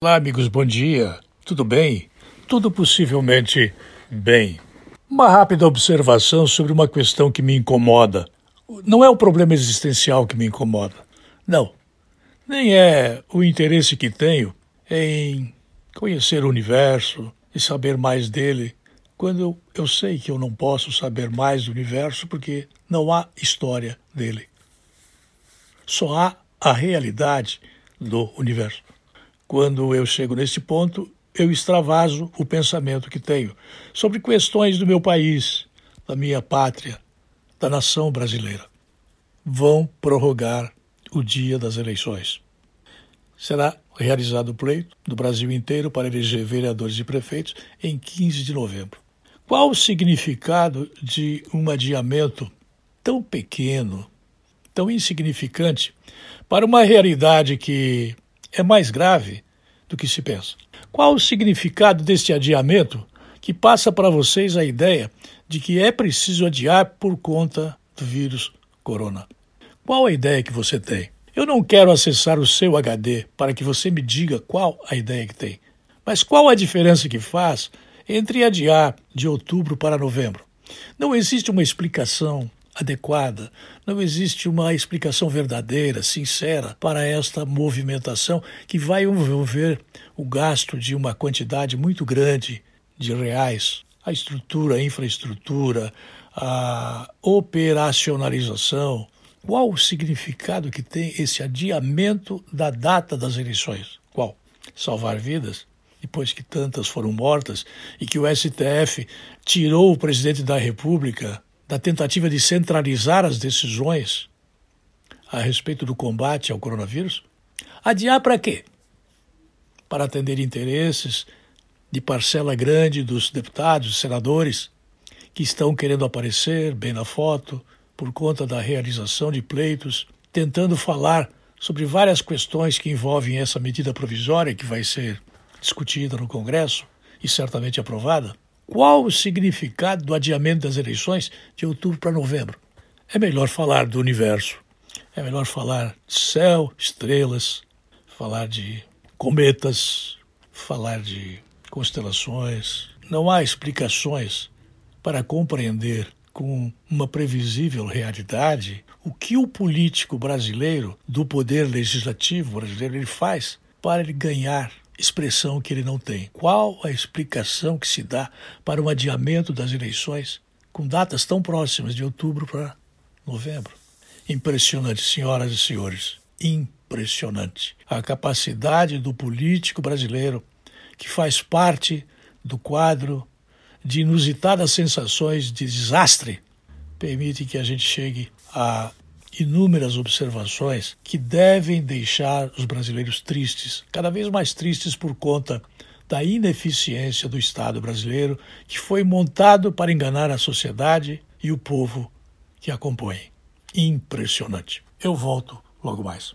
Olá, amigos, bom dia. Tudo bem? Tudo possivelmente bem. Uma rápida observação sobre uma questão que me incomoda. Não é o problema existencial que me incomoda. Não. Nem é o interesse que tenho em conhecer o universo e saber mais dele, quando eu, sei que eu não posso saber mais do universo porque não há história dele. Só há a realidade do universo. Quando eu chego nesse ponto, eu extravaso o pensamento que tenho sobre questões do meu país, da minha pátria, da nação brasileira. Vão prorrogar o dia das eleições. Será realizado o pleito do Brasil inteiro para eleger vereadores e prefeitos em 15 de novembro. Qual o significado de um adiamento tão pequeno, tão insignificante, para uma realidade que é mais grave do que se pensa. Qual o significado deste adiamento que passa para vocês a ideia de que é preciso adiar por conta do vírus corona? Qual a ideia que você tem? Eu não quero acessar o seu HD para que você me diga qual a ideia que tem. Mas qual a diferença que faz entre adiar de outubro para novembro? Não existe uma explicação adequada, não existe uma explicação verdadeira, sincera para esta movimentação que vai envolver o gasto de uma quantidade muito grande de reais, a estrutura, a infraestrutura, a operacionalização. Qual o significado que tem esse adiamento da data das eleições? Qual? Salvar vidas? Depois que tantas foram mortas e que o STF tirou o presidente da República da tentativa de centralizar as decisões a respeito do combate ao coronavírus? Adiar para quê? Para atender interesses de parcela grande dos deputados, senadores, que estão querendo aparecer bem na foto por conta da realização de pleitos, tentando falar sobre várias questões que envolvem essa medida provisória que vai ser discutida no Congresso e certamente aprovada. Qual o significado do adiamento das eleições de outubro para novembro? É melhor falar do universo, é melhor falar de céu, estrelas, falar de cometas, falar de constelações. Não há explicações para compreender com uma previsível realidade o que o político brasileiro, do poder legislativo brasileiro, ele faz para ele ganhar expressão que ele não tem. Qual a explicação que se dá para um adiamento das eleições com datas tão próximas de outubro para novembro? Impressionante, senhoras e senhores. Impressionante. A capacidade do político brasileiro, que faz parte do quadro de inusitadas sensações de desastre, permite que a gente chegue a inúmeras observações que devem deixar os brasileiros tristes, cada vez mais tristes por conta da ineficiência do Estado brasileiro, que foi montado para enganar a sociedade e o povo que a compõe. Impressionante. Eu volto logo mais.